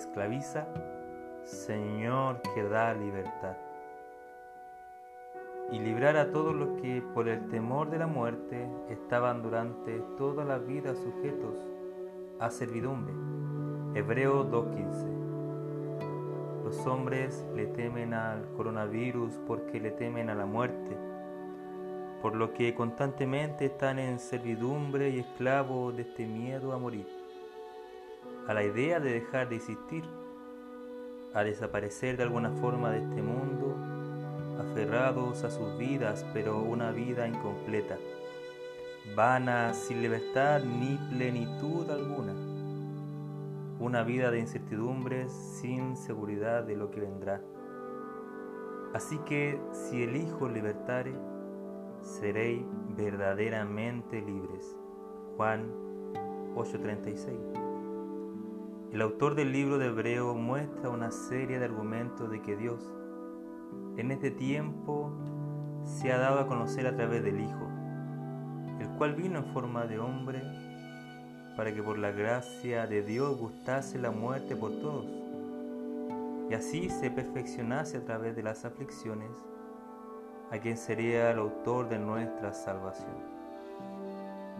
esclaviza, Señor que da libertad. Y librar a todos los que por el temor de la muerte estaban durante toda la vida sujetos a servidumbre. Hebreo 2.15. Los hombres le temen al coronavirus porque le temen a la muerte, por lo que constantemente están en servidumbre y esclavos de este miedo a morir, a la idea de dejar de existir a desaparecer de alguna forma de este mundo, aferrados a sus vidas, pero una vida incompleta, vana, sin libertad ni plenitud alguna, una vida de incertidumbres, sin seguridad de lo que vendrá. Así que si elijo libertare, seréis verdaderamente libres. Juan 8:36 el autor del libro de Hebreo muestra una serie de argumentos de que Dios en este tiempo se ha dado a conocer a través del Hijo, el cual vino en forma de hombre para que por la gracia de Dios gustase la muerte por todos y así se perfeccionase a través de las aflicciones a quien sería el autor de nuestra salvación.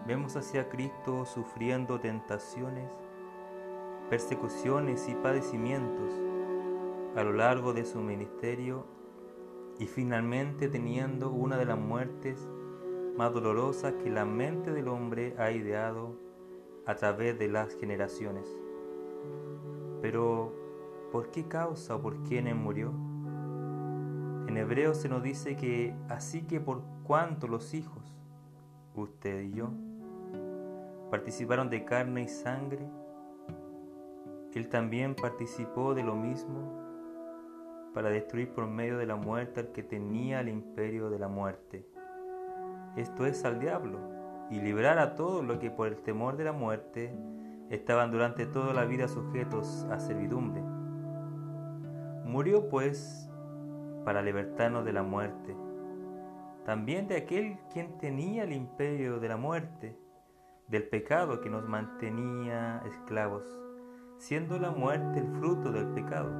Vemos hacia Cristo sufriendo tentaciones persecuciones y padecimientos a lo largo de su ministerio y finalmente teniendo una de las muertes más dolorosas que la mente del hombre ha ideado a través de las generaciones. Pero, ¿por qué causa o por quién murió? En hebreo se nos dice que así que por cuanto los hijos, usted y yo, participaron de carne y sangre, él también participó de lo mismo para destruir por medio de la muerte al que tenía el imperio de la muerte. Esto es al diablo, y librar a todos los que por el temor de la muerte estaban durante toda la vida sujetos a servidumbre. Murió pues para libertarnos de la muerte, también de aquel quien tenía el imperio de la muerte, del pecado que nos mantenía esclavos siendo la muerte el fruto del pecado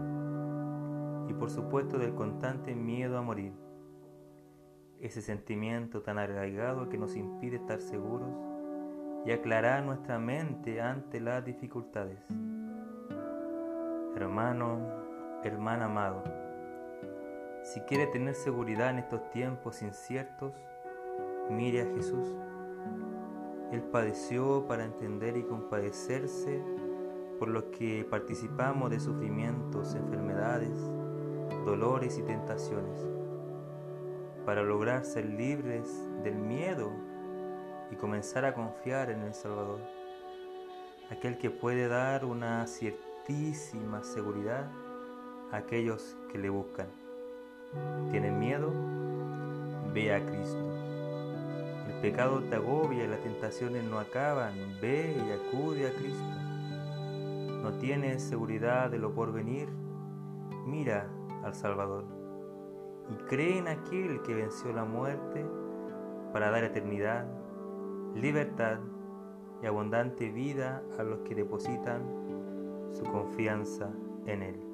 y por supuesto del constante miedo a morir, ese sentimiento tan arraigado que nos impide estar seguros y aclarar nuestra mente ante las dificultades. Hermano, hermana amado, si quiere tener seguridad en estos tiempos inciertos, mire a Jesús. Él padeció para entender y compadecerse por los que participamos de sufrimientos, enfermedades, dolores y tentaciones, para lograr ser libres del miedo y comenzar a confiar en el Salvador, aquel que puede dar una ciertísima seguridad a aquellos que le buscan. ¿Tienen miedo? Ve a Cristo. El pecado te agobia y las tentaciones no acaban. Ve y acude a Cristo no tienes seguridad de lo porvenir, mira al Salvador y cree en aquel que venció la muerte para dar eternidad, libertad y abundante vida a los que depositan su confianza en Él.